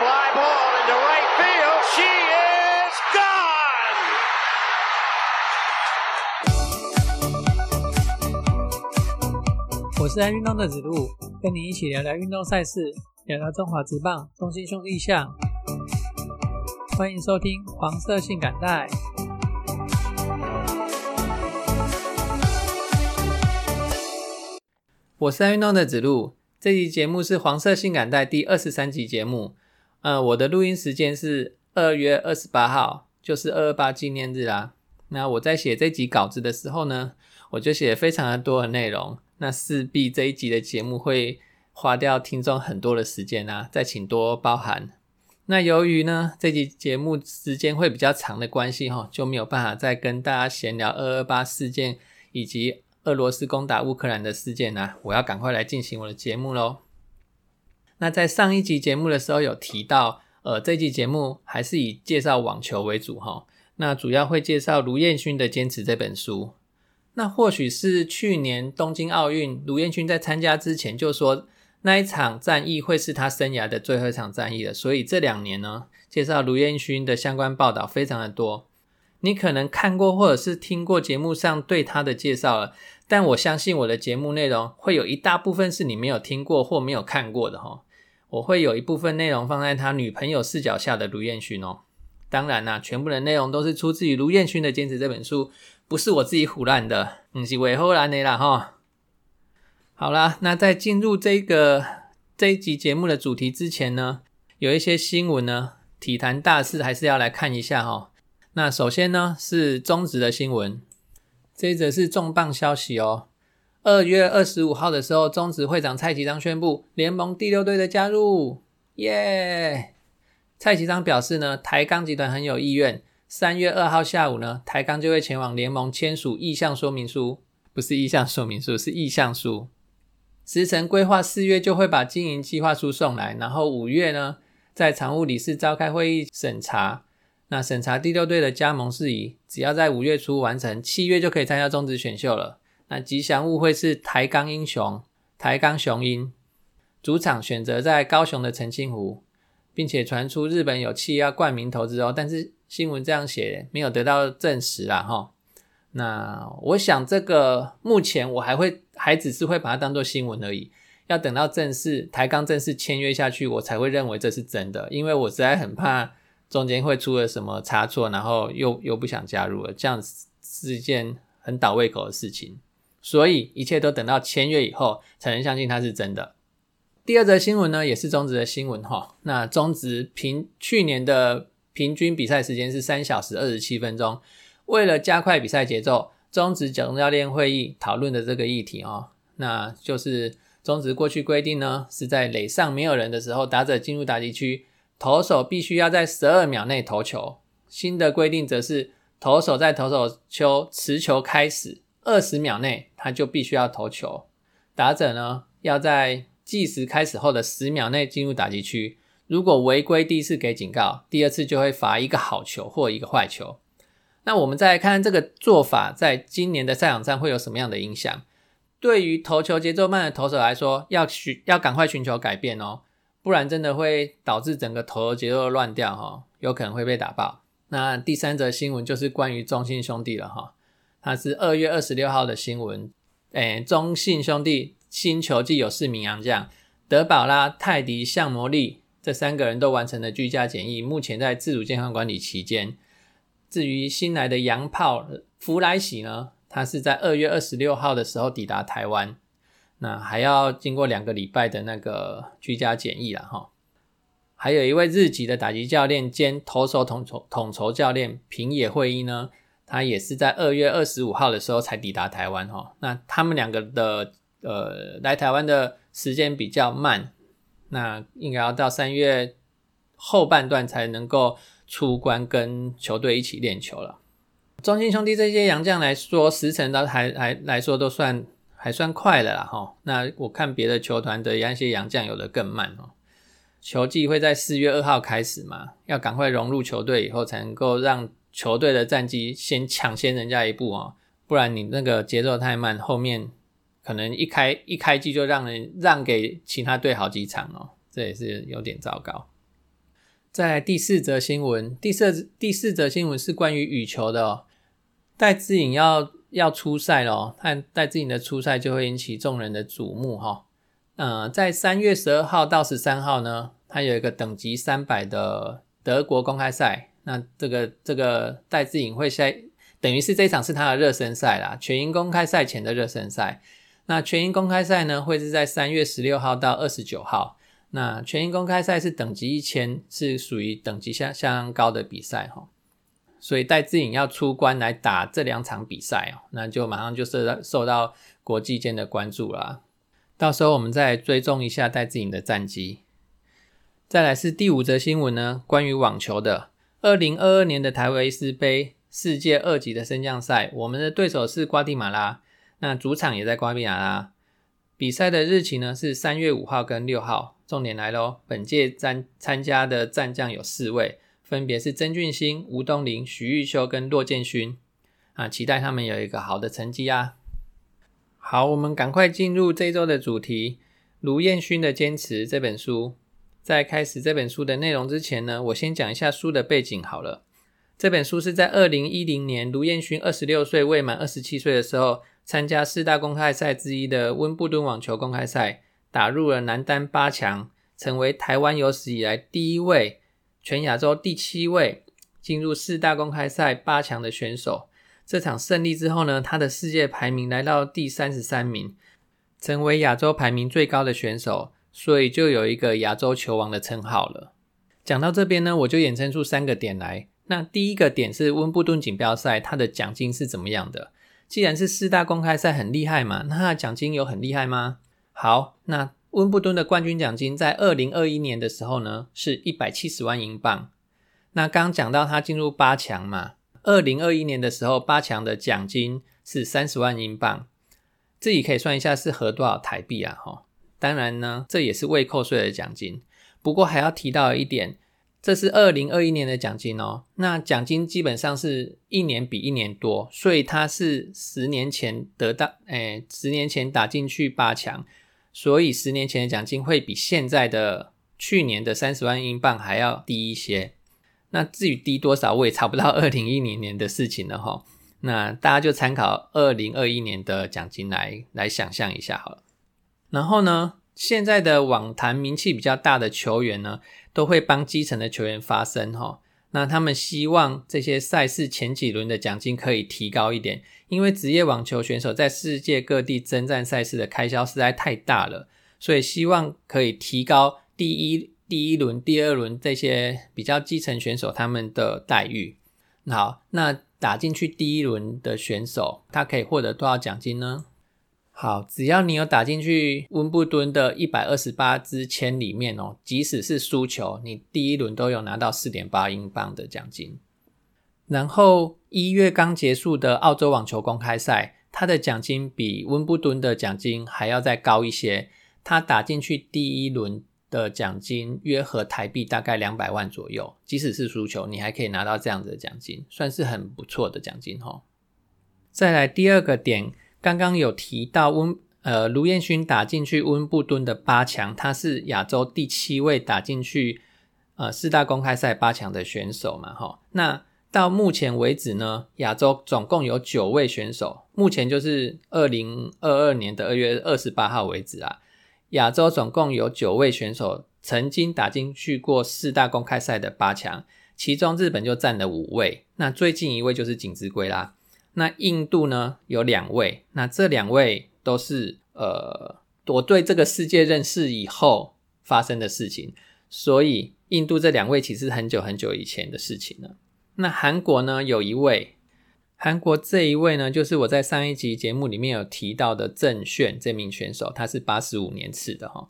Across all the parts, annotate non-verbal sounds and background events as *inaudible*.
fly ball into right field. She is gone. 我是爱运动的子路，跟你一起聊聊运动赛事，聊聊中华职棒、中心兄弟象。欢迎收听黄色性感带。我是爱运动的子路，这集节目是黄色性感带第二十三集节目。呃，我的录音时间是二月二十八号，就是二二八纪念日啦。那我在写这集稿子的时候呢，我就写非常的多的内容，那势必这一集的节目会花掉听众很多的时间啊，再请多包涵。那由于呢这集节目时间会比较长的关系哈，就没有办法再跟大家闲聊二二八事件以及。俄罗斯攻打乌克兰的事件啦，我要赶快来进行我的节目喽。那在上一集节目的时候有提到，呃，这集节目还是以介绍网球为主哈。那主要会介绍卢彦勋的《坚持》这本书。那或许是去年东京奥运，卢彦勋在参加之前就说那一场战役会是他生涯的最后一场战役了，所以这两年呢，介绍卢彦勋的相关报道非常的多。你可能看过或者是听过节目上对他的介绍了，但我相信我的节目内容会有一大部分是你没有听过或没有看过的哈。我会有一部分内容放在他女朋友视角下的卢彦勋哦。当然啦，全部的内容都是出自于卢彦勋的《坚持》这本书，不是我自己胡乱的，嗯，是韦后兰的啦哈。好啦，那在进入这个这一集节目的主题之前呢，有一些新闻呢，体坛大事还是要来看一下哈。那首先呢是中职的新闻，这一则是重磅消息哦。二月二十五号的时候，中职会长蔡其章宣布联盟第六队的加入，耶！蔡其章表示呢，台钢集团很有意愿，三月二号下午呢，台钢就会前往联盟签署意向说明书，不是意向说明书，是意向书。时程规划四月就会把经营计划书送来，然后五月呢，在常务理事召开会议审查。那审查第六队的加盟事宜，只要在五月初完成，七月就可以参加中职选秀了。那吉祥物会是台钢英雄、台钢雄鹰，主场选择在高雄的澄清湖，并且传出日本有企要冠名投资哦，但是新闻这样写没有得到证实啦哈。那我想这个目前我还会还只是会把它当做新闻而已，要等到正式台钢正式签约下去，我才会认为这是真的，因为我实在很怕。中间会出了什么差错，然后又又不想加入了，这样是一件很倒胃口的事情。所以一切都等到签约以后才能相信它是真的。第二则新闻呢，也是中职的新闻哈。那中职平去年的平均比赛时间是三小时二十七分钟。为了加快比赛节奏，中职总教练会议讨论的这个议题哦，那就是中职过去规定呢，是在垒上没有人的时候，打者进入打击区。投手必须要在十二秒内投球。新的规定则是，投手在投手球持球开始二十秒内，他就必须要投球。打者呢，要在计时开始后的十秒内进入打击区。如果违规，第一次给警告，第二次就会罚一个好球或一个坏球。那我们再来看这个做法，在今年的赛场上会有什么样的影响？对于投球节奏慢的投手来说，要寻要赶快寻求改变哦。不然真的会导致整个投球节奏乱掉哈，有可能会被打爆。那第三则新闻就是关于中信兄弟了哈，它是二月二十六号的新闻。诶，中信兄弟新球季有四名洋将，德保拉、泰迪、向魔力这三个人都完成了居家检疫，目前在自主健康管理期间。至于新来的洋炮弗莱喜呢，他是在二月二十六号的时候抵达台湾。那还要经过两个礼拜的那个居家检疫了哈。还有一位日籍的打击教练兼投手统筹统筹教练平野会一呢，他也是在二月二十五号的时候才抵达台湾哈。那他们两个的呃来台湾的时间比较慢，那应该要到三月后半段才能够出关跟球队一起练球了。中心兄弟这些洋将来说，时辰都还还来说都算。还算快了啦哈，那我看别的球团的一些洋将有的更慢哦。球季会在四月二号开始嘛，要赶快融入球队以后，才能够让球队的战绩先抢先人家一步哦，不然你那个节奏太慢，后面可能一开一开机就让人让给其他队好几场哦，这也是有点糟糕。在第四则新闻，第四第四则新闻是关于羽球的哦。戴资颖要要出赛了，哦看戴资颖的出赛就会引起众人的瞩目哈。呃，在三月十二号到十三号呢，他有一个等级三百的德国公开赛。那这个这个戴资颖会赛，等于是这一场是他的热身赛啦，全英公开赛前的热身赛。那全英公开赛呢，会是在三月十六号到二十九号。那全英公开赛是等级一千，是属于等级相相当高的比赛哈，所以戴资颖要出关来打这两场比赛哦，那就马上就受到受到国际间的关注啦。到时候我们再追踪一下戴资颖的战绩。再来是第五则新闻呢，关于网球的，二零二二年的台维斯杯世界二级的升降赛，我们的对手是瓜地马拉，那主场也在瓜地马拉。比赛的日期呢是三月五号跟六号。重点来喽！本届参参加的战将有四位，分别是曾俊欣、吴东林、徐玉修跟骆建勋啊，期待他们有一个好的成绩啊！好，我们赶快进入这周的主题《卢彦勋的坚持》这本书。在开始这本书的内容之前呢，我先讲一下书的背景好了。这本书是在二零一零年卢彦勋二十六岁未满二十七岁的时候，参加四大公开赛之一的温布顿网球公开赛。打入了男单八强，成为台湾有史以来第一位、全亚洲第七位进入四大公开赛八强的选手。这场胜利之后呢，他的世界排名来到第三十三名，成为亚洲排名最高的选手，所以就有一个亚洲球王的称号了。讲到这边呢，我就衍生出三个点来。那第一个点是温布顿锦标赛，它的奖金是怎么样的？既然是四大公开赛很厉害嘛，那奖金有很厉害吗？好，那温布顿的冠军奖金在二零二一年的时候呢，是一百七十万英镑。那刚讲到他进入八强嘛，二零二一年的时候，八强的奖金是三十万英镑，自己可以算一下是合多少台币啊？哈，当然呢，这也是未扣税的奖金。不过还要提到一点，这是二零二一年的奖金哦。那奖金基本上是一年比一年多，所以他是十年前得到，哎，十年前打进去八强。所以十年前的奖金会比现在的去年的三十万英镑还要低一些。那至于低多少，我也查不到 *laughs* 二零一零年的事情了哈。那大家就参考二零二一年的奖金来来想象一下好了。然后呢，现在的网坛名气比较大的球员呢，都会帮基层的球员发声哈。那他们希望这些赛事前几轮的奖金可以提高一点，因为职业网球选手在世界各地征战赛事的开销实在太大了，所以希望可以提高第一第一轮、第二轮这些比较基层选手他们的待遇。好，那打进去第一轮的选手，他可以获得多少奖金呢？好，只要你有打进去温布顿的一百二十八支签里面哦，即使是输球，你第一轮都有拿到四点八英镑的奖金。然后一月刚结束的澳洲网球公开赛，它的奖金比温布顿的奖金还要再高一些。他打进去第一轮的奖金约合台币大概两百万左右，即使是输球，你还可以拿到这样子的奖金，算是很不错的奖金哈。再来第二个点。刚刚有提到温呃卢彦勋打进去温布顿的八强，他是亚洲第七位打进去呃四大公开赛八强的选手嘛，哈。那到目前为止呢，亚洲总共有九位选手，目前就是二零二二年的二月二十八号为止啊，亚洲总共有九位选手曾经打进去过四大公开赛的八强，其中日本就占了五位，那最近一位就是井之圭啦。那印度呢有两位，那这两位都是呃我对这个世界认识以后发生的事情，所以印度这两位其实很久很久以前的事情了。那韩国呢有一位，韩国这一位呢就是我在上一集节目里面有提到的郑炫这名选手，他是八十五年次的哈，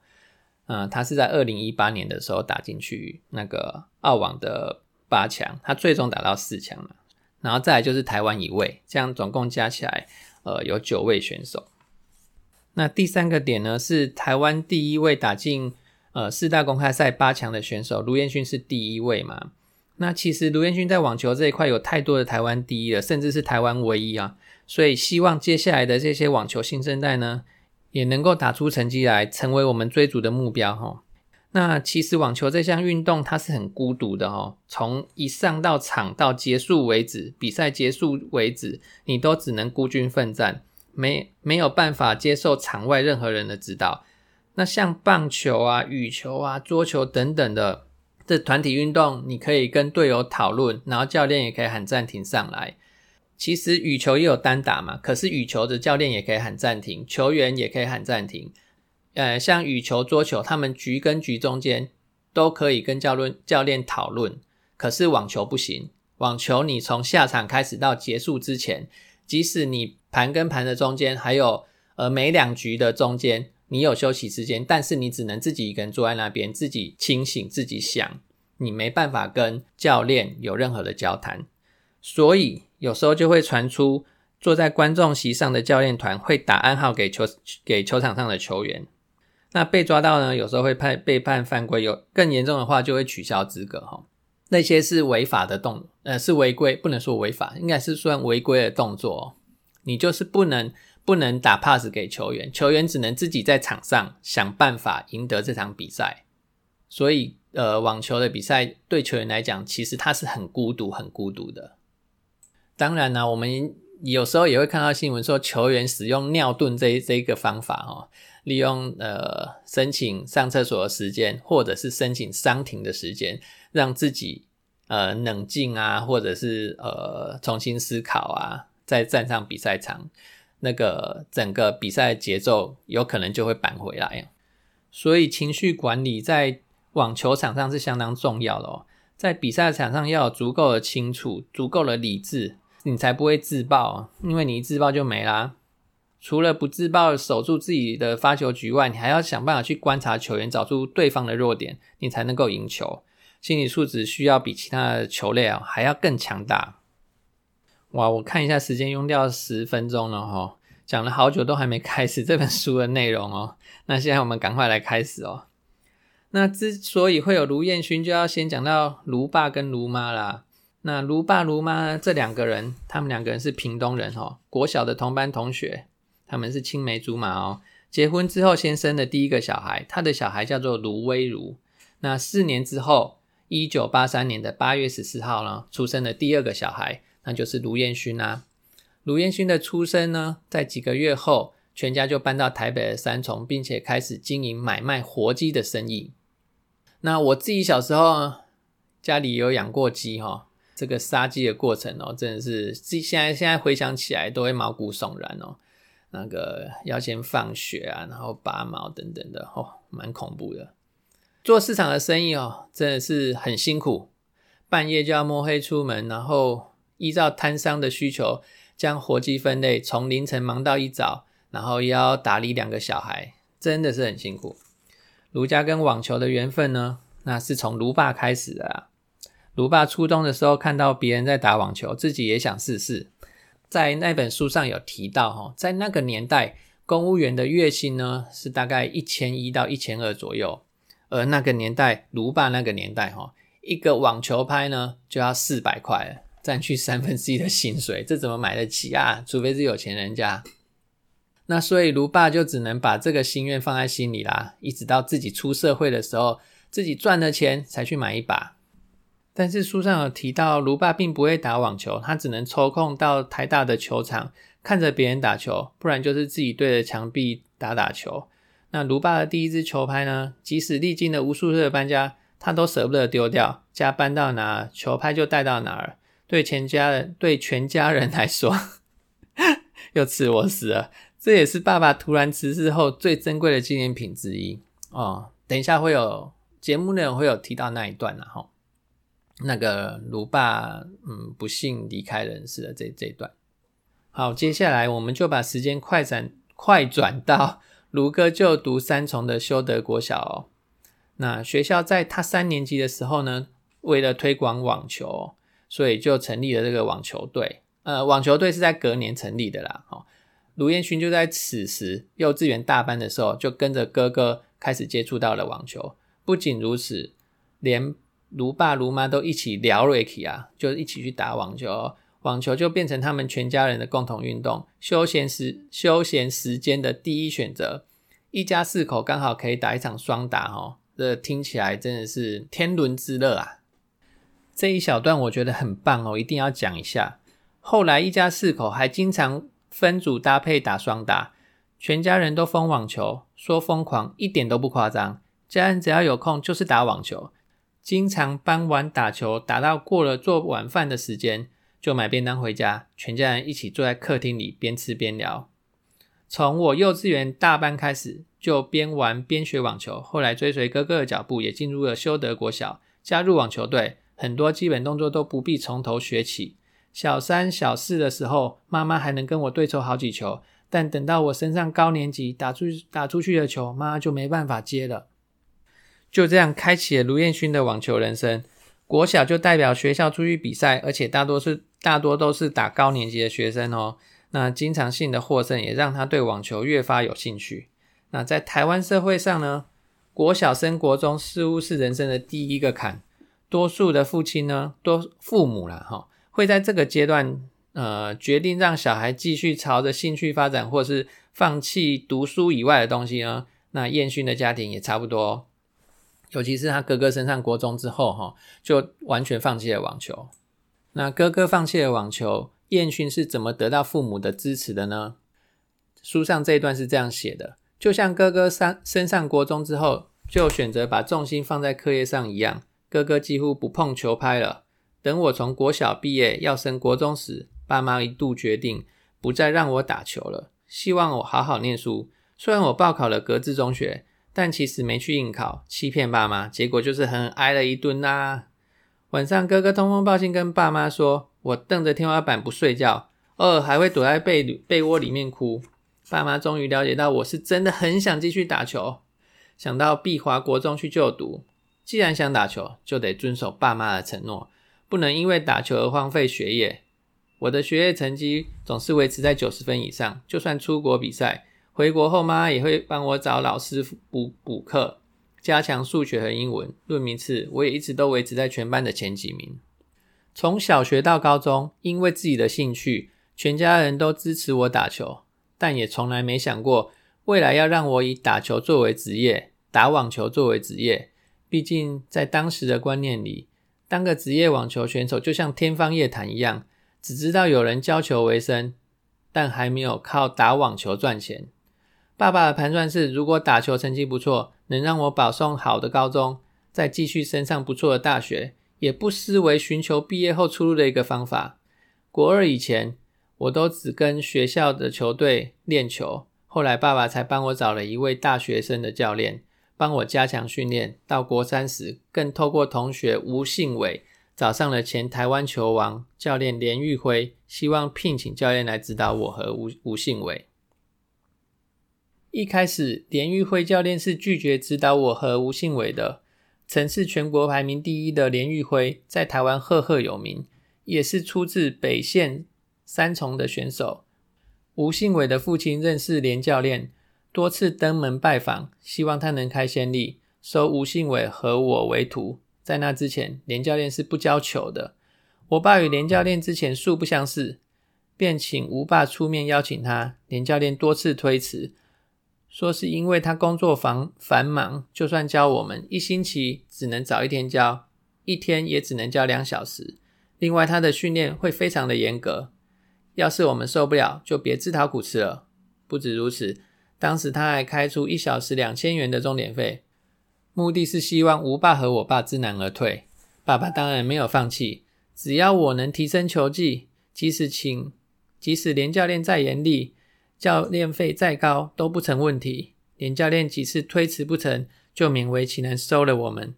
嗯，他是在二零一八年的时候打进去那个澳网的八强，他最终打到四强了。然后再来就是台湾一位，这样总共加起来，呃，有九位选手。那第三个点呢，是台湾第一位打进呃四大公开赛八强的选手卢彦勋是第一位嘛？那其实卢彦勋在网球这一块有太多的台湾第一了，甚至是台湾唯一啊。所以希望接下来的这些网球新生代呢，也能够打出成绩来，成为我们追逐的目标哈。那其实网球这项运动它是很孤独的哦，从一上到场到结束为止，比赛结束为止，你都只能孤军奋战，没没有办法接受场外任何人的指导。那像棒球啊、羽球啊、桌球等等的这团体运动，你可以跟队友讨论，然后教练也可以喊暂停上来。其实羽球也有单打嘛，可是羽球的教练也可以喊暂停，球员也可以喊暂停。呃，像羽球、桌球，他们局跟局中间都可以跟教练教练讨论，可是网球不行。网球你从下场开始到结束之前，即使你盘跟盘的中间还有呃每两局的中间，你有休息时间，但是你只能自己一个人坐在那边，自己清醒，自己想，你没办法跟教练有任何的交谈。所以有时候就会传出坐在观众席上的教练团会打暗号给球给球场上的球员。那被抓到呢？有时候会判被判犯规，有更严重的话就会取消资格哈。那些是违法的动，呃，是违规，不能说违法，应该是算违规的动作。你就是不能不能打 pass 给球员，球员只能自己在场上想办法赢得这场比赛。所以，呃，网球的比赛对球员来讲，其实他是很孤独、很孤独的。当然呢，我们有时候也会看到新闻说，球员使用尿遁这这一个方法哈。利用呃申请上厕所的时间，或者是申请伤停的时间，让自己呃冷静啊，或者是呃重新思考啊，再站上比赛场，那个整个比赛节奏有可能就会扳回来。所以情绪管理在网球场上是相当重要的哦，在比赛场上要有足够的清楚、足够的理智，你才不会自爆，因为你一自爆就没啦。除了不自爆守住自己的发球局外，你还要想办法去观察球员，找出对方的弱点，你才能够赢球。心理素质需要比其他的球类啊还要更强大。哇，我看一下时间，用掉十分钟了哈，讲了好久都还没开始这本书的内容哦。那现在我们赶快来开始哦。那之所以会有卢彦勋，就要先讲到卢爸跟卢妈啦。那卢爸卢妈这两个人，他们两个人是屏东人哦，国小的同班同学。他们是青梅竹马哦，结婚之后先生的第一个小孩，他的小孩叫做卢威如。那四年之后，一九八三年的八月十四号呢，出生的第二个小孩，那就是卢彦勋啦。卢彦勋的出生呢，在几个月后，全家就搬到台北的三重，并且开始经营买卖活鸡的生意。那我自己小时候家里有养过鸡哈，这个杀鸡的过程哦，真的是现现在现在回想起来都会毛骨悚然哦。那个要先放血啊，然后拔毛等等的，哦，蛮恐怖的。做市场的生意哦，真的是很辛苦，半夜就要摸黑出门，然后依照摊商的需求将活鸡分类，从凌晨忙到一早，然后要打理两个小孩，真的是很辛苦。卢家跟网球的缘分呢，那是从卢爸开始的啊。卢爸初中的时候看到别人在打网球，自己也想试试。在那本书上有提到，哈，在那个年代，公务员的月薪呢是大概一千一到一千二左右，而那个年代，卢爸那个年代，哈，一个网球拍呢就要四百块，占去三分之一的薪水，这怎么买得起啊？除非是有钱人家。那所以卢爸就只能把这个心愿放在心里啦，一直到自己出社会的时候，自己赚了钱才去买一把。但是书上有提到，卢爸并不会打网球，他只能抽空到台大的球场看着别人打球，不然就是自己对着墙壁打打球。那卢爸的第一支球拍呢？即使历经了无数次的搬家，他都舍不得丢掉，家搬到哪，球拍就带到哪儿。对全家人，对全家人来说，又吃我死了。这也是爸爸突然辞世后最珍贵的纪念品之一哦。等一下会有节目内容会有提到那一段了哈。那个卢爸，嗯，不幸离开人世的这这段。好，接下来我们就把时间快转快转到卢哥就读三重的修德国小。那学校在他三年级的时候呢，为了推广网球，所以就成立了这个网球队。呃，网球队是在隔年成立的啦。哦，卢彦勋就在此时幼稚园大班的时候，就跟着哥哥开始接触到了网球。不仅如此，连卢爸卢妈都一起聊瑞奇啊，就一起去打网球，网球就变成他们全家人的共同运动，休闲时休闲时间的第一选择。一家四口刚好可以打一场双打哦，这听起来真的是天伦之乐啊！这一小段我觉得很棒哦，一定要讲一下。后来一家四口还经常分组搭配打双打，全家人都疯网球，说疯狂一点都不夸张。家人只要有空就是打网球，经常傍晚打球打到过了做晚饭的时间，就买便当回家，全家人一起坐在客厅里边吃边聊。从我幼稚园大班开始，就边玩边学网球，后来追随哥哥的脚步，也进入了修德国小，加入网球队。很多基本动作都不必从头学起。小三、小四的时候，妈妈还能跟我对抽好几球，但等到我升上高年级，打出打出去的球，妈妈就没办法接了。就这样开启了卢彦勋的网球人生。国小就代表学校出去比赛，而且大多是大多都是打高年级的学生哦。那经常性的获胜，也让他对网球越发有兴趣。那在台湾社会上呢，国小升国中似乎是人生的第一个坎。多数的父亲呢，多父母啦，哈，会在这个阶段，呃，决定让小孩继续朝着兴趣发展，或是放弃读书以外的东西呢。那燕勋的家庭也差不多，尤其是他哥哥升上国中之后，哈，就完全放弃了网球。那哥哥放弃了网球，燕勋是怎么得到父母的支持的呢？书上这一段是这样写的：就像哥哥上升上国中之后，就选择把重心放在课业上一样。哥哥几乎不碰球拍了。等我从国小毕业要升国中时，爸妈一度决定不再让我打球了，希望我好好念书。虽然我报考了格致中学，但其实没去应考，欺骗爸妈，结果就是狠狠挨了一顿啦。晚上哥哥通风报信跟爸妈说，我瞪着天花板不睡觉，偶尔还会躲在被被窝里面哭。爸妈终于了解到我是真的很想继续打球，想到碧华国中去就读。既然想打球，就得遵守爸妈的承诺，不能因为打球而荒废学业。我的学业成绩总是维持在九十分以上，就算出国比赛，回国后妈也会帮我找老师补补课，加强数学和英文。论名次，我也一直都维持在全班的前几名。从小学到高中，因为自己的兴趣，全家人都支持我打球，但也从来没想过未来要让我以打球作为职业，打网球作为职业。毕竟，在当时的观念里，当个职业网球选手就像天方夜谭一样，只知道有人教球为生，但还没有靠打网球赚钱。爸爸的盘算是，如果打球成绩不错，能让我保送好的高中，再继续升上不错的大学，也不失为寻求毕业后出路的一个方法。国二以前，我都只跟学校的球队练球，后来爸爸才帮我找了一位大学生的教练。帮我加强训练，到国三时，更透过同学吴信伟找上了前台湾球王教练连玉辉，希望聘请教练来指导我和吴吴信伟。一开始，连玉辉教练是拒绝指导我和吴信伟的。曾是全国排名第一的连玉辉，在台湾赫赫有名，也是出自北县三重的选手。吴信伟的父亲认识连教练。多次登门拜访，希望他能开先例，收吴信伟和我为徒。在那之前，连教练是不教球的。我爸与连教练之前素不相识，便请吴爸出面邀请他。连教练多次推辞，说是因为他工作繁繁忙，就算教我们一星期，只能早一天教，一天也只能教两小时。另外，他的训练会非常的严格，要是我们受不了，就别自讨苦吃了。不止如此。当时他还开出一小时两千元的钟点费，目的是希望吴爸和我爸知难而退。爸爸当然没有放弃，只要我能提升球技，即使请，即使连教练再严厉，教练费再高都不成问题。连教练几次推辞不成就勉为其难收了我们。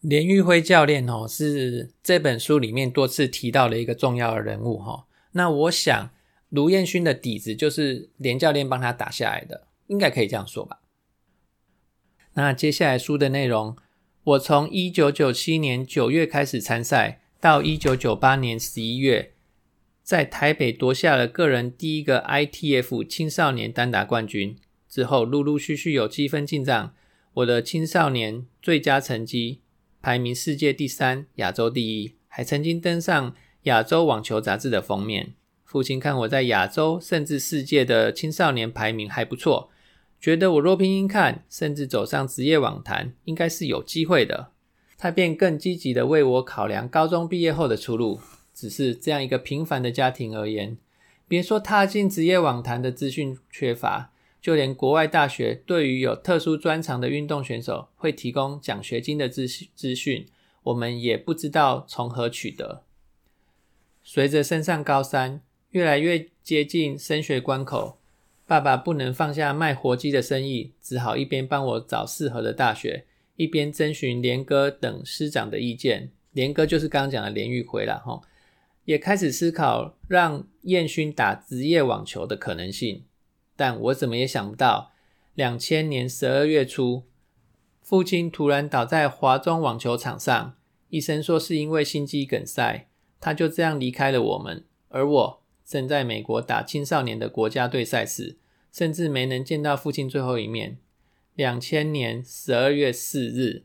连玉辉教练哦，是这本书里面多次提到的一个重要的人物哈。那我想卢彦勋的底子就是连教练帮他打下来的。应该可以这样说吧。那接下来书的内容，我从一九九七年九月开始参赛，到一九九八年十一月，在台北夺下了个人第一个 ITF 青少年单打冠军。之后陆陆续续有积分进账，我的青少年最佳成绩排名世界第三，亚洲第一，还曾经登上亚洲网球杂志的封面。父亲看我在亚洲甚至世界的青少年排名还不错。觉得我若拼拼看，甚至走上职业网坛，应该是有机会的。他便更积极的为我考量高中毕业后的出路。只是这样一个平凡的家庭而言，别说踏进职业网坛的资讯缺乏，就连国外大学对于有特殊专长的运动选手会提供奖学金的资资讯，我们也不知道从何取得。随着升上高三，越来越接近升学关口，爸爸不能放下卖活鸡的生意，只好一边帮我找适合的大学，一边征询连哥等师长的意见。连哥就是刚刚讲的连玉辉了，哈。也开始思考让燕勋打职业网球的可能性，但我怎么也想不到，两千年十二月初，父亲突然倒在华中网球场上，医生说是因为心肌梗塞，他就这样离开了我们。而我正在美国打青少年的国家队赛事，甚至没能见到父亲最后一面。两千年十二月四日，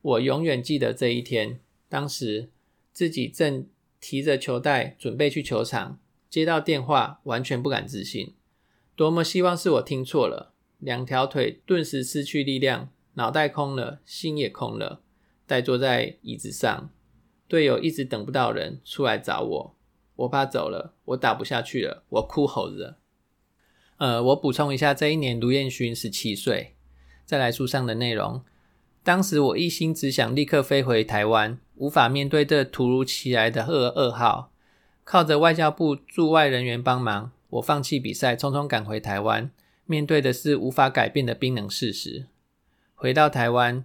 我永远记得这一天，当时自己正。提着球袋准备去球场，接到电话，完全不敢置信。多么希望是我听错了，两条腿顿时失去力量，脑袋空了，心也空了，呆坐在椅子上。队友一直等不到人出来找我，我怕走了，我打不下去了，我哭吼着。呃，我补充一下，这一年卢彦勋十七岁。再来书上的内容。当时我一心只想立刻飞回台湾，无法面对这突如其来的噩噩耗。靠着外交部驻外人员帮忙，我放弃比赛，匆匆赶回台湾。面对的是无法改变的冰冷事实。回到台湾，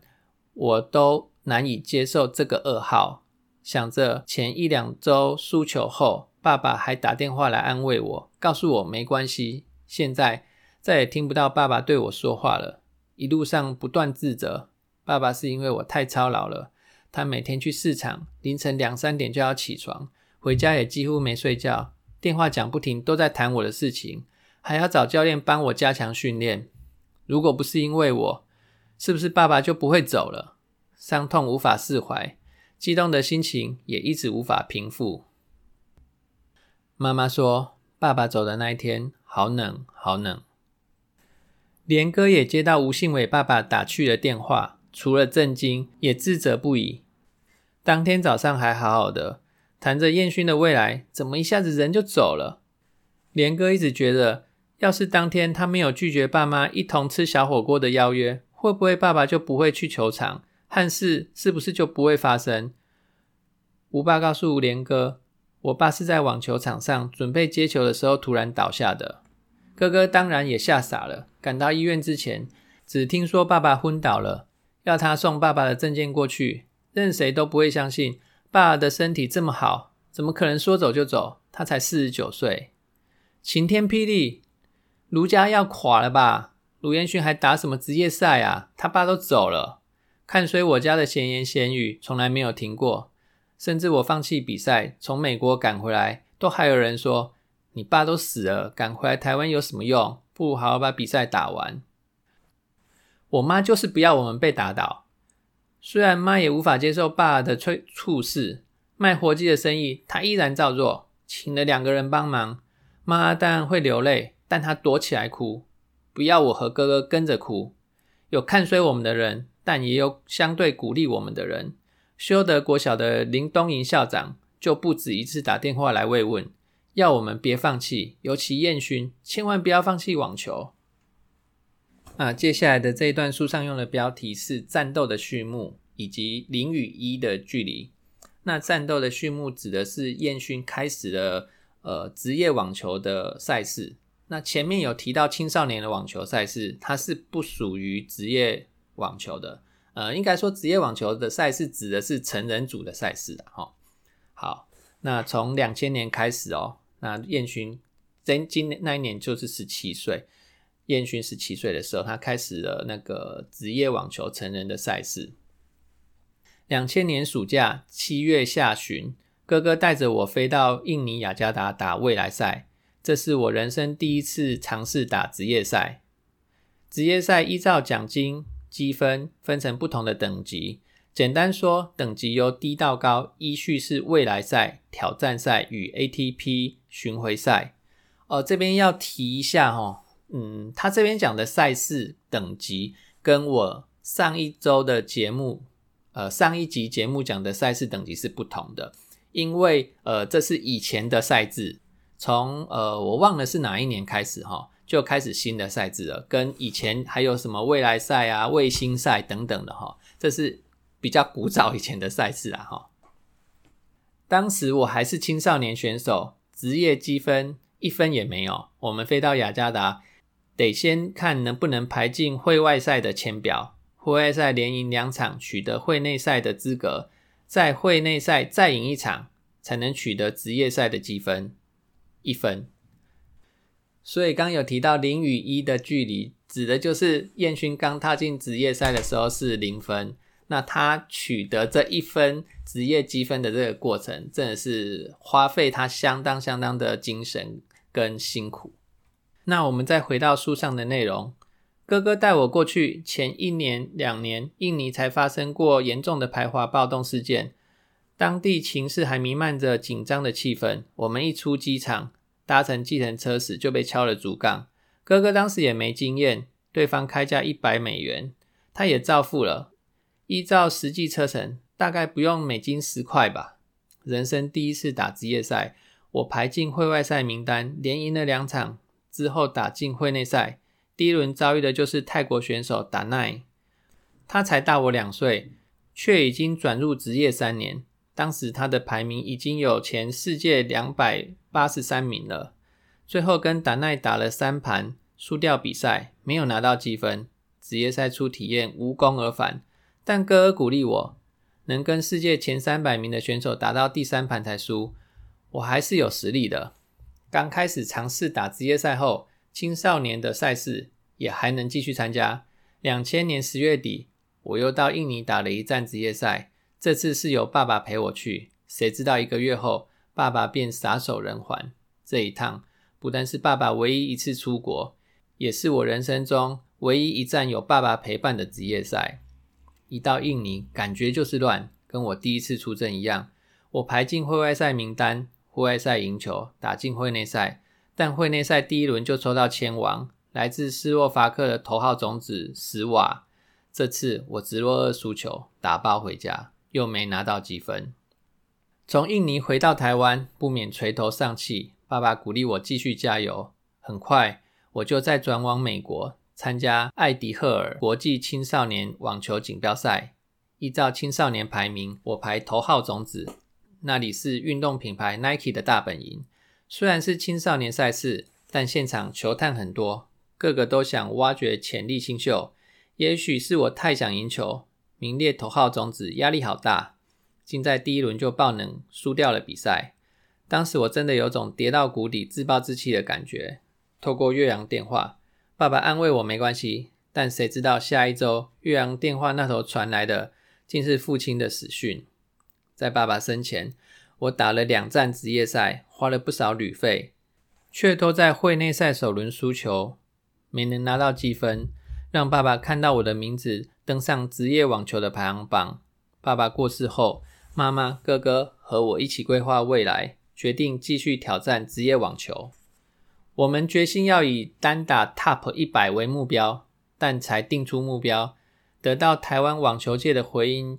我都难以接受这个噩耗。想着前一两周输球后，爸爸还打电话来安慰我，告诉我没关系。现在再也听不到爸爸对我说话了，一路上不断自责。爸爸是因为我太操劳了，他每天去市场，凌晨两三点就要起床，回家也几乎没睡觉，电话讲不停，都在谈我的事情，还要找教练帮我加强训练。如果不是因为我，是不是爸爸就不会走了？伤痛无法释怀，激动的心情也一直无法平复。妈妈说，爸爸走的那一天，好冷，好冷。连哥也接到吴信伟爸爸打去的电话。除了震惊，也自责不已。当天早上还好好的谈着燕勋的未来，怎么一下子人就走了？连哥一直觉得，要是当天他没有拒绝爸妈一同吃小火锅的邀约，会不会爸爸就不会去球场？憾事是不是就不会发生？吴爸告诉吴连哥，我爸是在网球场上准备接球的时候突然倒下的。哥哥当然也吓傻了，赶到医院之前，只听说爸爸昏倒了。要他送爸爸的证件过去，任谁都不会相信爸爸的身体这么好，怎么可能说走就走？他才四十九岁，晴天霹雳，卢家要垮了吧？卢彦勋还打什么职业赛啊？他爸都走了，看衰我家的闲言闲语从来没有停过，甚至我放弃比赛，从美国赶回来，都还有人说你爸都死了，赶回来台湾有什么用？不如好好把比赛打完。我妈就是不要我们被打倒，虽然妈也无法接受爸的催促事，卖活鸡的生意她依然照做，请了两个人帮忙。妈当然会流泪，但她躲起来哭，不要我和哥哥跟着哭。有看衰我们的人，但也有相对鼓励我们的人。修德国小的林东营校长就不止一次打电话来慰问，要我们别放弃，尤其燕勋，千万不要放弃网球。啊，接下来的这一段书上用的标题是战斗的序幕以及零与一的距离。那战斗的序幕指的是燕勋开始了呃职业网球的赛事。那前面有提到青少年的网球赛事，它是不属于职业网球的。呃，应该说职业网球的赛事指的是成人组的赛事的哈。好，那从两千年开始哦，那燕勋今今那一年就是十七岁。燕勋十七岁的时候，他开始了那个职业网球成人的赛事。两千年暑假七月下旬，哥哥带着我飞到印尼雅加达打未来赛，这是我人生第一次尝试打职业赛。职业赛依照奖金积分分成不同的等级，简单说，等级由低到高，依序是未来赛、挑战赛与 ATP 巡回赛。哦，这边要提一下哦。嗯，他这边讲的赛事等级跟我上一周的节目，呃，上一集节目讲的赛事等级是不同的，因为呃，这是以前的赛制，从呃我忘了是哪一年开始哈，就开始新的赛制了，跟以前还有什么未来赛啊、卫星赛等等的哈，这是比较古早以前的赛事啊哈。当时我还是青少年选手，职业积分一分也没有。我们飞到雅加达，得先看能不能排进会外赛的签表。会外赛连赢两场，取得会内赛的资格；在会内赛再赢一场，才能取得职业赛的积分一分。所以刚有提到零与一的距离，指的就是燕勋刚踏进职业赛的时候是零分。那他取得这一分职业积分的这个过程，真的是花费他相当相当的精神跟辛苦。那我们再回到书上的内容，哥哥带我过去前一年两年，印尼才发生过严重的排华暴动事件，当地情势还弥漫着紧张的气氛。我们一出机场，搭乘计程车时就被敲了竹杠。哥哥当时也没经验，对方开价一百美元，他也照付了。依照实际车程，大概不用美金十块吧。人生第一次打职业赛，我排进会外赛名单，连赢了两场之后打进会内赛。第一轮遭遇的就是泰国选手达奈，他才大我两岁，却已经转入职业三年。当时他的排名已经有前世界两百八十三名了。最后跟达奈打了三盘，输掉比赛，没有拿到积分。职业赛初体验无功而返。但哥哥鼓励我，能跟世界前三百名的选手打到第三盘才输，我还是有实力的。刚开始尝试打职业赛后，青少年的赛事也还能继续参加。两千年十月底，我又到印尼打了一站职业赛，这次是由爸爸陪我去。谁知道一个月后，爸爸便撒手人寰。这一趟不但是爸爸唯一一次出国，也是我人生中唯一一站有爸爸陪伴的职业赛。一到印尼，感觉就是乱，跟我第一次出征一样。我排进会外赛名单，户外赛赢球，打进会内赛，但会内赛第一轮就抽到千王，来自斯洛伐克的头号种子史瓦。这次我直落二输球，打包回家，又没拿到积分。从印尼回到台湾，不免垂头丧气。爸爸鼓励我继续加油。很快，我就再转往美国。参加艾迪赫尔国际青少年网球锦标赛，依照青少年排名，我排头号种子。那里是运动品牌 Nike 的大本营。虽然是青少年赛事，但现场球探很多，个个都想挖掘潜力新秀。也许是我太想赢球，名列头号种子，压力好大，竟在第一轮就爆冷，输掉了比赛。当时我真的有种跌到谷底、自暴自弃的感觉。透过岳阳电话。爸爸安慰我没关系，但谁知道下一周岳阳电话那头传来的竟是父亲的死讯。在爸爸生前，我打了两站职业赛，花了不少旅费，却都在会内赛首轮输球，没能拿到积分，让爸爸看到我的名字登上职业网球的排行榜。爸爸过世后，妈妈、哥哥和我一起规划未来，决定继续挑战职业网球。我们决心要以单打 Top 一百为目标，但才定出目标，得到台湾网球界的回音，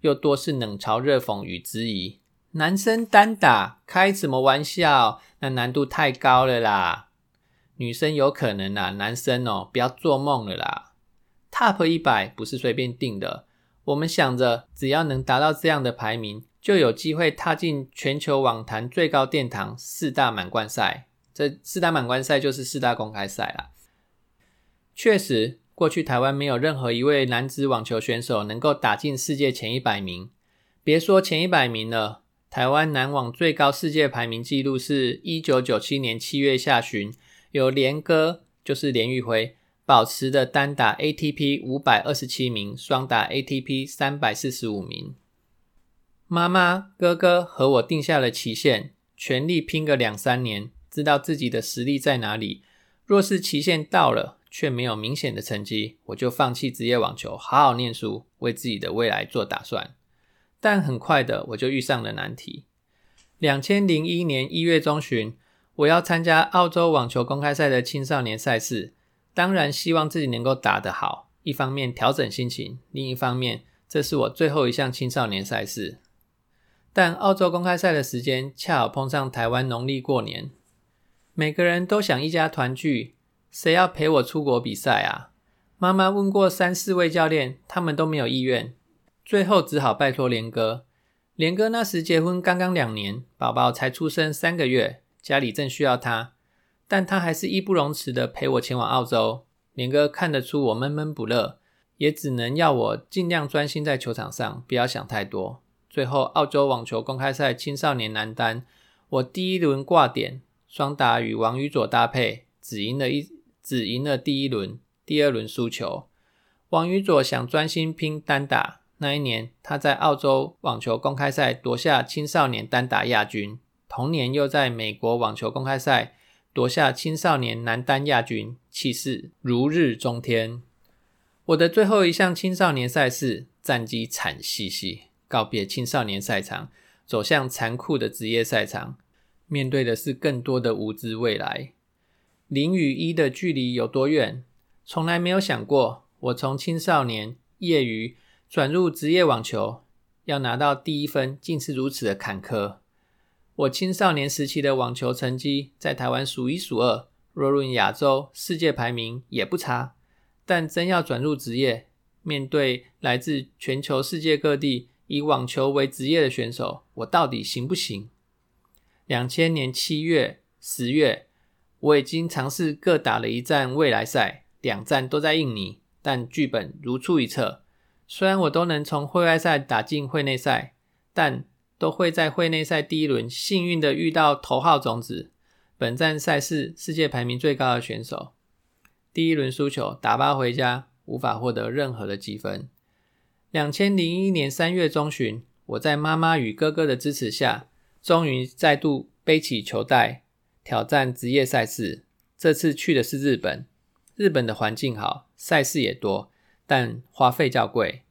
又多是冷嘲热讽与质疑。男生单打开什么玩笑？那难度太高了啦！女生有可能啦，男生哦，不要做梦了啦！Top 一百不是随便定的，我们想着只要能达到这样的排名，就有机会踏进全球网坛最高殿堂四大满贯赛。这四大满贯赛就是四大公开赛啦。确实，过去台湾没有任何一位男子网球选手能够打进世界前一百名。别说前一百名了，台湾男网最高世界排名纪录是一九九七年七月下旬，由连哥就是连玉辉保持的单打 ATP 五百二十七名，双打 ATP 三百四十五名。妈妈、哥哥和我定下了期限，全力拼个两三年。知道自己的实力在哪里。若是期限到了却没有明显的成绩，我就放弃职业网球，好好念书，为自己的未来做打算。但很快的，我就遇上了难题。两千零一年一月中旬，我要参加澳洲网球公开赛的青少年赛事，当然希望自己能够打得好。一方面调整心情，另一方面这是我最后一项青少年赛事。但澳洲公开赛的时间恰好碰上台湾农历过年，每个人都想一家团聚，谁要陪我出国比赛啊？妈妈问过三四位教练，他们都没有意愿，最后只好拜托连哥。连哥那时结婚刚刚两年，宝宝才出生三个月，家里正需要他，但他还是义不容辞的陪我前往澳洲。连哥看得出我闷闷不乐，也只能要我尽量专心在球场上，不要想太多。最后，澳洲网球公开赛青少年男单，我第一轮挂点，双打与王宇佐搭配，只赢了一，只赢了第一轮。第二轮输球，王宇佐想专心拼单打。那一年，他在澳洲网球公开赛夺下青少年单打亚军，同年又在美国网球公开赛夺下青少年男单亚军，气势如日中天。我的最后一项青少年赛事，战绩惨兮兮，告别青少年赛场，走向残酷的职业赛场，面对的是更多的无知未来。零与一的距离有多远？从来没有想过，我从青少年业余转入职业网球，要拿到第一分，竟是如此的坎坷。我青少年时期的网球成绩在台湾数一数二，若论亚洲，世界排名也不差。但真要转入职业，面对来自全球世界各地以网球为职业的选手，我到底行不行？两千年七月、十月，我已经尝试各打了一站未来赛。两站都在印尼，但剧本如出一辙。虽然我都能从会外赛打进会内赛，但都会在会内赛第一轮幸运的遇到头号种子，本站赛事世界排名最高的选手。第一轮输球，打包回家，无法获得任何的积分。两千零一年三月中旬，我在妈妈与哥哥的支持下，终于再度背起球袋，挑战职业赛事。这次去的是日本。日本的环境好，赛事也多，但花费较贵。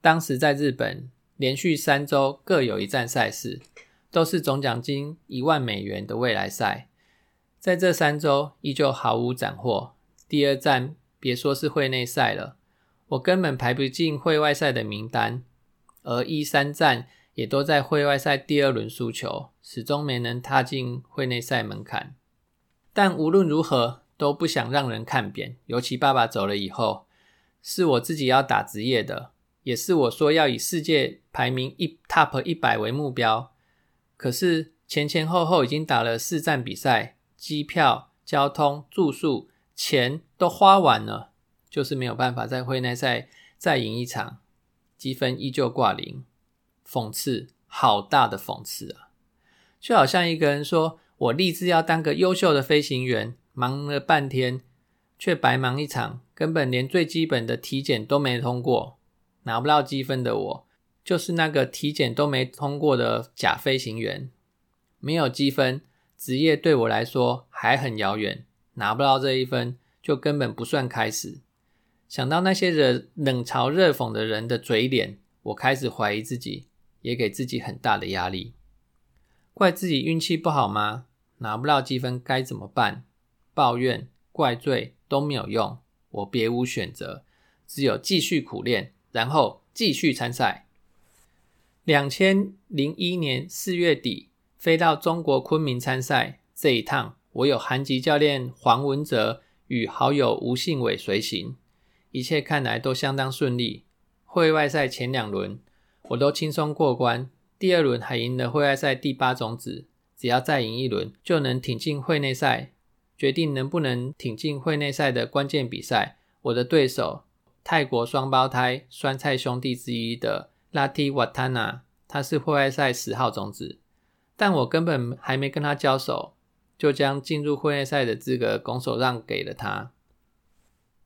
当时在日本，连续三周各有一站赛事，都是总奖金一万美元的未来赛。在这三周依旧毫无斩获。第二站别说是会内赛了，我根本排不进会外赛的名单。而一三站也都在会外赛第二轮输球，始终没能踏进会内赛门槛。但无论如何。都不想让人看扁，尤其爸爸走了以后，是我自己要打职业的，也是我说要以世界排名一 top 一百为目标。可是前前后后已经打了四站比赛，机票、交通、住宿钱都花完了，就是没有办法在会内赛再赢一场，积分依旧挂零，讽刺，好大的讽刺啊！就好像一个人说：“我立志要当个优秀的飞行员。”忙了半天，却白忙一场，根本连最基本的体检都没通过，拿不到积分的我，就是那个体检都没通过的假飞行员。没有积分，职业对我来说还很遥远，拿不到这一分，就根本不算开始。想到那些人冷嘲热讽的人的嘴脸，我开始怀疑自己，也给自己很大的压力。怪自己运气不好吗？拿不到积分该怎么办？抱怨、怪罪都没有用，我别无选择，只有继续苦练，然后继续参赛。两千零一年四月底飞到中国昆明参赛，这一趟我有韩籍教练黄文哲与好友吴信伟随行，一切看来都相当顺利。会外赛前两轮我都轻松过关，第二轮还赢了会外赛第八种子，只要再赢一轮就能挺进会内赛。决定能不能挺进会内赛的关键比赛，我的对手泰国双胞胎酸菜兄弟之一的拉蒂瓦塔纳，他是会外赛十号种子，但我根本还没跟他交手，就将进入会内赛的资格拱手让给了他。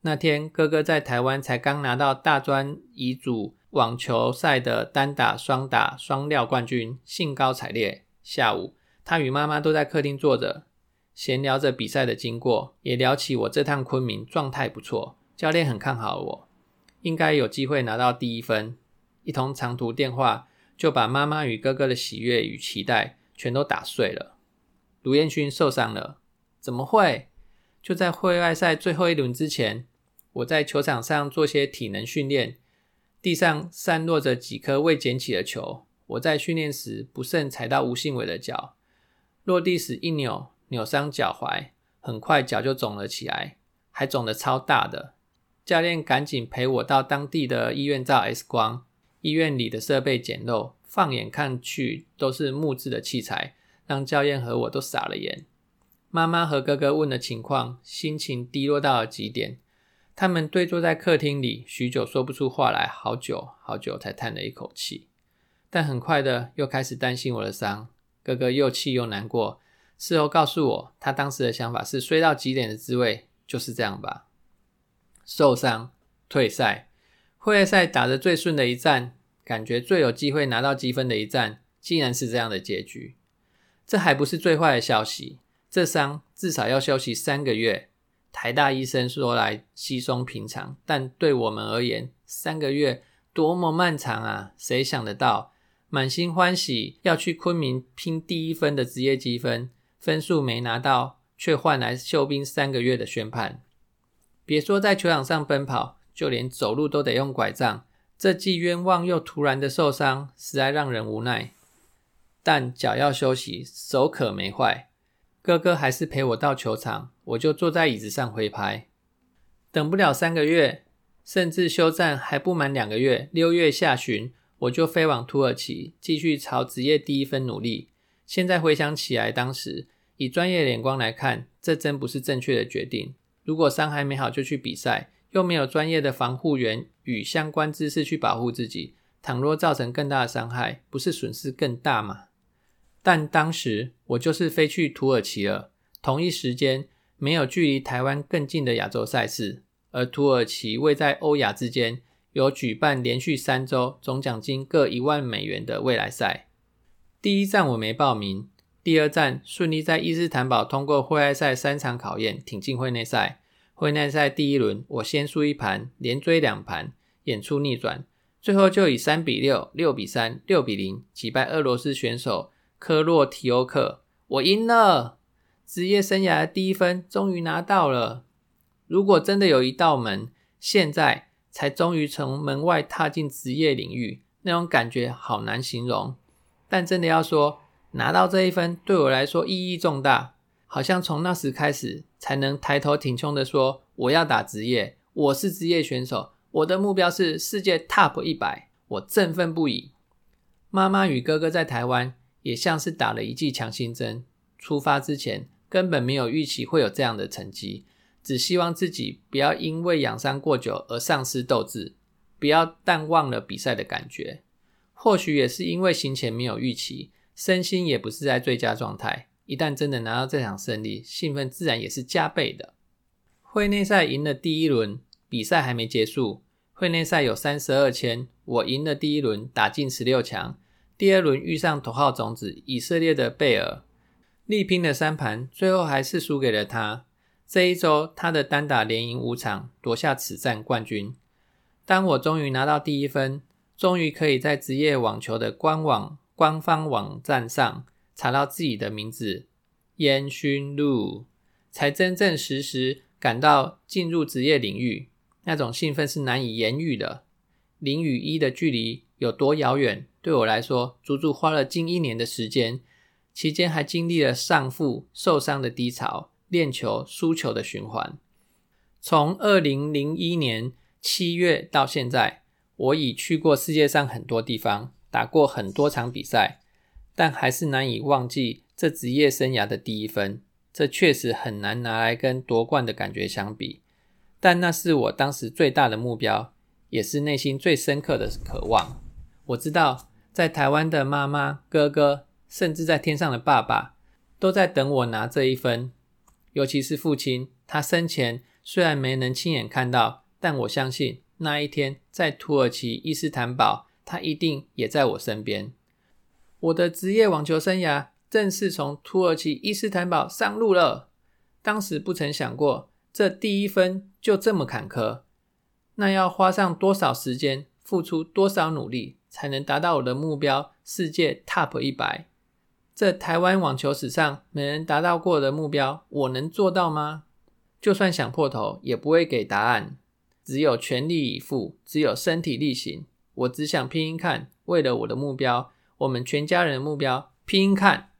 那天哥哥在台湾才刚拿到大专乙组网球赛的单打、双打、双料冠军，兴高采烈。下午，他与妈妈都在客厅坐着。闲聊着比赛的经过，也聊起我这趟昆明状态不错，教练很看好我，应该有机会拿到第一分。一通长途电话就把妈妈与哥哥的喜悦与期待全都打碎了。卢彦勋受伤了。怎么会？就在会外赛最后一轮之前，我在球场上做些体能训练，地上散落着几颗未捡起的球。我在训练时不慎踩到吴信伟的脚，落地时一扭，扭伤脚踝，很快脚就肿了起来，还肿得超大的。教练赶紧陪我到当地的医院照 X 光，医院里的设备简陋，放眼看去都是木质的器材，让教练和我都傻了眼。妈妈和哥哥问了情况，心情低落到了极点。他们对坐在客厅里，许久说不出话来，好久好久才叹了一口气。但很快的又开始担心我的伤。哥哥又气又难过，事后告诉我，他当时的想法是衰到极点的滋味就是这样吧。受伤退赛，会赛打得最顺的一战，感觉最有机会拿到积分的一战，竟然是这样的结局。这还不是最坏的消息。这伤至少要休息三个月，台大医生说来稀松平常，但对我们而言，三个月多么漫长啊！谁想得到，满心欢喜要去昆明拼第一分的职业积分，分数没拿到，却换来休兵三个月的宣判。别说在球场上奔跑，就连走路都得用拐杖，这既冤枉又突然的受伤，实在让人无奈。但脚要休息，手可没坏。哥哥还是陪我到球场，我就坐在椅子上挥拍。等不了三个月，甚至休战还不满两个月，六月下旬我就飞往土耳其，继续朝职业第一分努力。现在回想起来，当时以专业眼光来看，这真不是正确的决定。如果伤还没好就去比赛，又没有专业的防护员与相关知识去保护自己，倘若造成更大的伤害，不是损失更大吗？但当时我就是飞去土耳其了，同一时间没有距离台湾更近的亚洲赛事，而土耳其位在欧亚之间，有举办连续三周总奖金各一万美元的未来赛。第一站我没报名，第二站顺利在伊斯坦堡通过会外赛三场考验，挺进会内赛。会内赛第一轮我先输一盘，连追两盘，演出逆转，最后就以三比六、六比三、六比零击败俄罗斯选手。科洛提欧克，我赢了！职业生涯的第一分终于拿到了。如果真的有一道门，现在才终于从门外踏进职业领域，那种感觉好难形容。但真的要说，拿到这一分对我来说意义重大，好像从那时开始才能抬头挺胸的说：“我要打职业，我是职业选手，我的目标是世界 Top 一百。”我振奋不已。妈妈与哥哥在台湾。也像是打了一剂强心针。出发之前根本没有预期会有这样的成绩，只希望自己不要因为养伤过久而丧失斗志，不要淡忘了比赛的感觉。或许也是因为行前没有预期，身心也不是在最佳状态。一旦真的拿到这场胜利，兴奋自然也是加倍的。会内赛赢了第一轮，比赛还没结束。会内赛有三十二签，我赢了第一轮，打进十六强。第二轮遇上头号种子以色列的贝尔，力拼了三盘，最后还是输给了他。这一周他的单打连赢五场，夺下此战冠军。当我终于拿到第一分，终于可以在职业网球的官网官方网站上查到自己的名字烟熏路，才真正实时感到进入职业领域，那种兴奋是难以言喻的。零与一的距离有多遥远？对我来说，足足花了近一年的时间，期间还经历了上腹受伤的低潮、练球输球的循环。从二零零一年七月到现在，我已去过世界上很多地方，打过很多场比赛，但还是难以忘记这职业生涯的第一分。这确实很难拿来跟夺冠的感觉相比，但那是我当时最大的目标，也是内心最深刻的渴望。我知道。在台湾的妈妈、哥哥，甚至在天上的爸爸，都在等我拿这一分。尤其是父亲，他生前虽然没能亲眼看到，但我相信那一天在土耳其伊斯坦堡，他一定也在我身边。我的职业网球生涯正式从土耳其伊斯坦堡上路了。当时不曾想过，这第一分就这么坎坷，那要花上多少时间，付出多少努力？才能达到我的目标，世界 Top 一百。这台湾网球史上没人达到过的目标，我能做到吗？就算想破头，也不会给答案。只有全力以赴，只有身体力行。我只想拼音看，为了我的目标，我们全家人的目标，拼音看。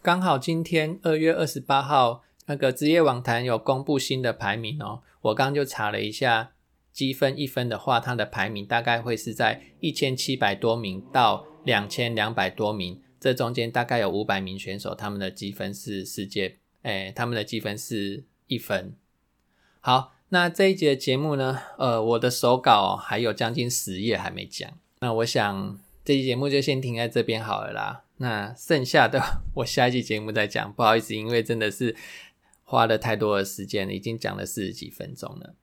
刚好今天二月二十八号，那个职业网坛有公布新的排名哦。我刚刚就查了一下，积分一分的话，它的排名大概会是在一千七百多名到两千两百多名，这中间大概有五百名选手，他们的积分是世界，哎，他们的积分是一分。好。那这一节节目呢？呃，我的手稿还有将近十页还没讲。那我想这期节目就先停在这边好了啦。那剩下的 *laughs* 我下一期节目再讲。不好意思，因为真的是花了太多的时间，已经讲了四十几分钟了。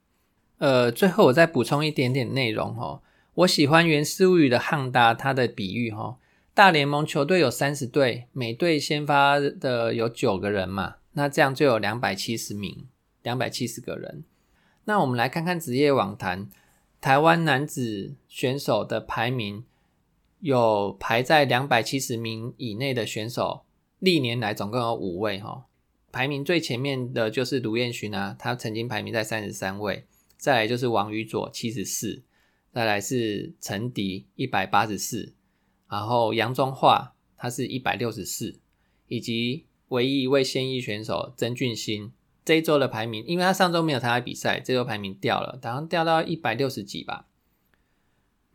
呃，最后我再补充一点点内容哦。我喜欢原始物语的汉达他的比喻哈。大联盟球队有三十队，每队先发的有九个人嘛，那这样就有两百七十名，两百七十个人。那我们来看看职业网坛台湾男子选手的排名，有排在两百七十名以内的选手，历年来总共有五位哈。排名最前面的就是卢彦勋啊，他曾经排名在三十三位。再来就是王宇佐七十四，再来是陈迪一百八十四，然后杨宗桦他是一百六十四，以及唯一一位现役选手曾俊欣。这一周的排名，因为他上周没有参加比赛，这周排名掉了，好像掉到一百六十几吧。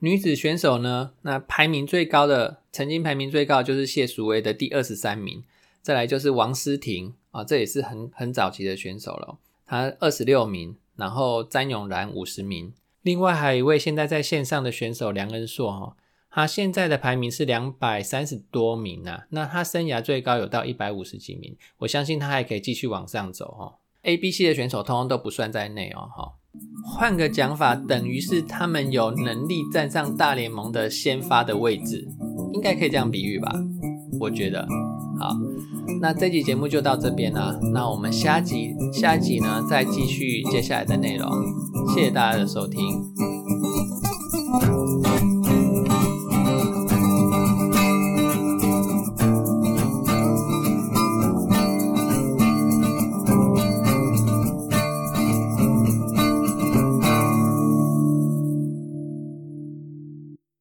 女子选手呢，那排名最高的，曾经排名最高就是谢淑薇的第二十三名，再来就是王诗婷啊，这也是很很早期的选手了，她二十六名，然后詹永然五十名，另外还有一位现在在线上的选手梁恩硕哈。他现在的排名是两百三十多名啊，那他生涯最高有到一百五十几名，我相信他还可以继续往上走哦。A、B、C 的选手通通都不算在内哦，哈。换个讲法，等于是他们有能力站上大联盟的先发的位置，应该可以这样比喻吧？我觉得。好，那这集节目就到这边了，那我们下集下集呢再继续接下来的内容，谢谢大家的收听。